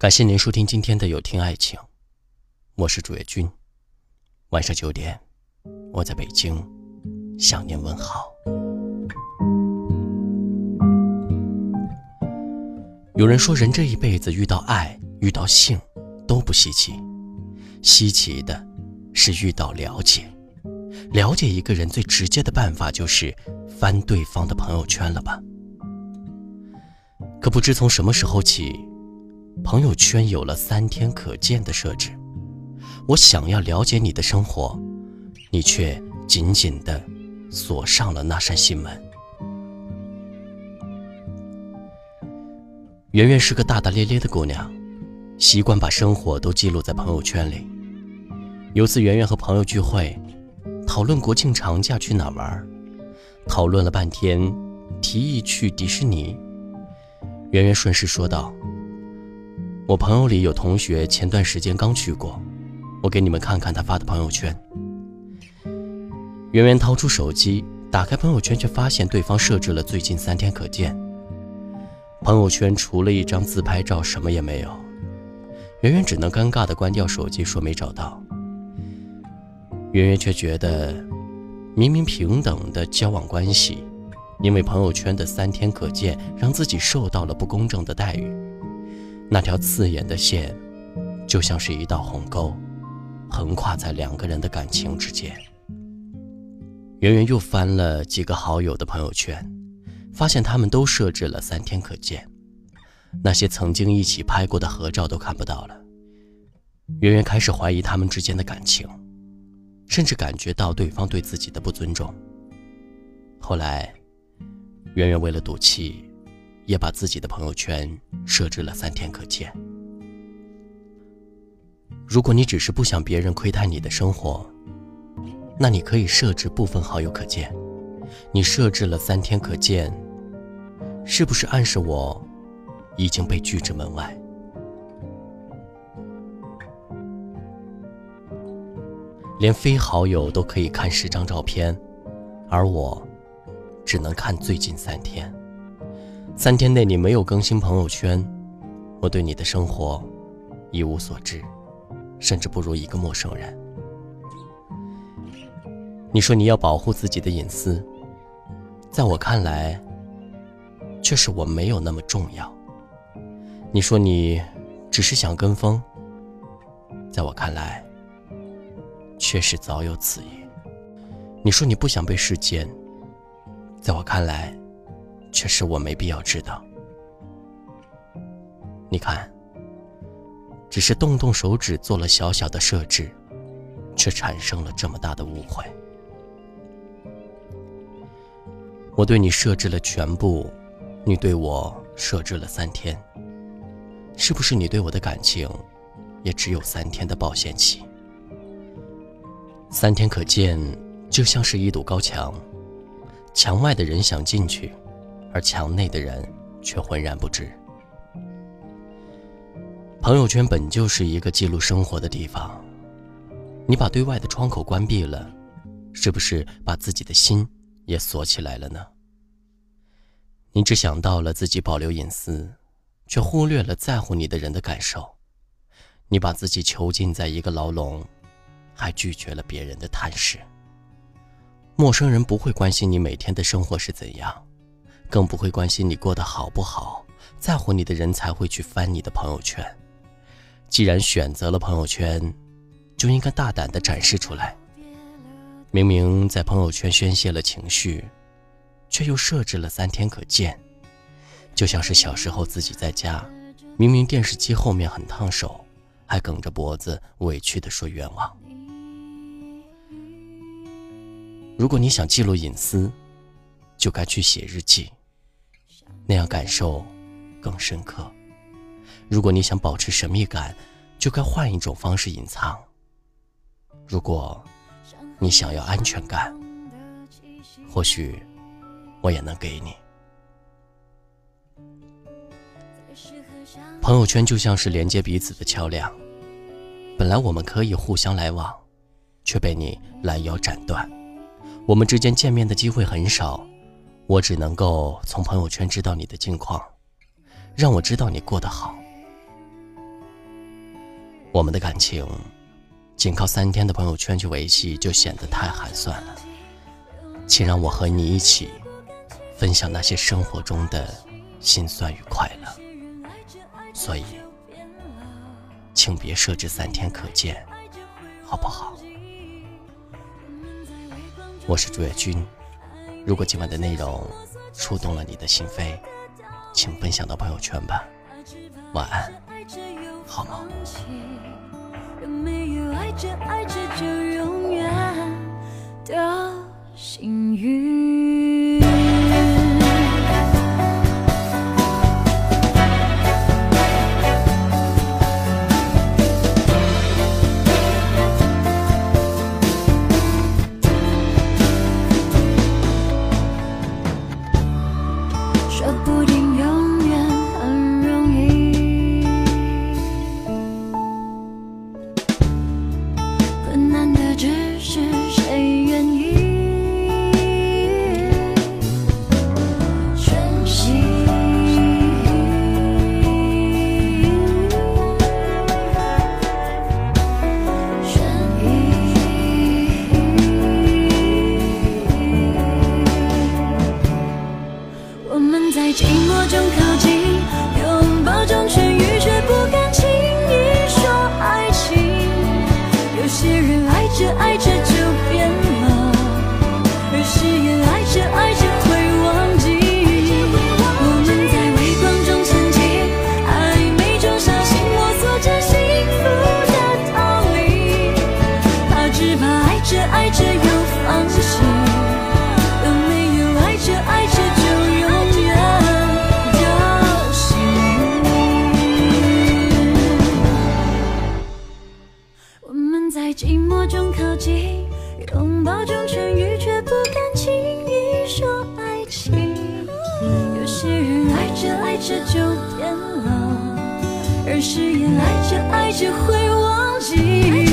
感谢您收听今天的有听爱情，我是主页君。晚上九点，我在北京向您问好。有人说，人这一辈子遇到爱、遇到性都不稀奇，稀奇的是遇到了解。了解一个人最直接的办法就是翻对方的朋友圈了吧？可不知从什么时候起。朋友圈有了三天可见的设置，我想要了解你的生活，你却紧紧地锁上了那扇心门。圆圆是个大大咧咧的姑娘，习惯把生活都记录在朋友圈里。有次圆圆和朋友聚会，讨论国庆长假去哪玩，讨论了半天，提议去迪士尼。圆圆顺势说道。我朋友里有同学前段时间刚去过，我给你们看看他发的朋友圈。圆圆掏出手机，打开朋友圈，却发现对方设置了最近三天可见。朋友圈除了一张自拍照，什么也没有。圆圆只能尴尬地关掉手机，说没找到。圆圆却觉得，明明平等的交往关系，因为朋友圈的三天可见，让自己受到了不公正的待遇。那条刺眼的线，就像是一道鸿沟，横跨在两个人的感情之间。圆圆又翻了几个好友的朋友圈，发现他们都设置了三天可见，那些曾经一起拍过的合照都看不到了。圆圆开始怀疑他们之间的感情，甚至感觉到对方对自己的不尊重。后来，圆圆为了赌气。也把自己的朋友圈设置了三天可见。如果你只是不想别人窥探你的生活，那你可以设置部分好友可见。你设置了三天可见，是不是暗示我已经被拒之门外？连非好友都可以看十张照片，而我只能看最近三天。三天内你没有更新朋友圈，我对你的生活一无所知，甚至不如一个陌生人。你说你要保护自己的隐私，在我看来，却是我没有那么重要。你说你只是想跟风，在我看来，却是早有此意。你说你不想被世间，在我看来。这是我没必要知道。你看，只是动动手指做了小小的设置，却产生了这么大的误会。我对你设置了全部，你对我设置了三天。是不是你对我的感情，也只有三天的保鲜期？三天可见，就像是一堵高墙，墙外的人想进去。而墙内的人却浑然不知。朋友圈本就是一个记录生活的地方，你把对外的窗口关闭了，是不是把自己的心也锁起来了呢？你只想到了自己保留隐私，却忽略了在乎你的人的感受。你把自己囚禁在一个牢笼，还拒绝了别人的探视。陌生人不会关心你每天的生活是怎样。更不会关心你过得好不好，在乎你的人才会去翻你的朋友圈。既然选择了朋友圈，就应该大胆地展示出来。明明在朋友圈宣泄了情绪，却又设置了三天可见，就像是小时候自己在家，明明电视机后面很烫手，还梗着脖子委屈地说冤枉。如果你想记录隐私，就该去写日记。那样感受更深刻。如果你想保持神秘感，就该换一种方式隐藏。如果你想要安全感，或许我也能给你。朋友圈就像是连接彼此的桥梁，本来我们可以互相来往，却被你拦腰斩断。我们之间见面的机会很少。我只能够从朋友圈知道你的近况，让我知道你过得好。我们的感情，仅靠三天的朋友圈去维系，就显得太寒酸了。请让我和你一起分享那些生活中的辛酸与快乐。所以，请别设置三天可见，好不好？我是朱月君。如果今晚的内容触动了你的心扉，请分享到朋友圈吧。晚安，好梦。幸运。说不定们在寂寞中靠近，着爱着就变老，而誓言爱着爱着会忘记。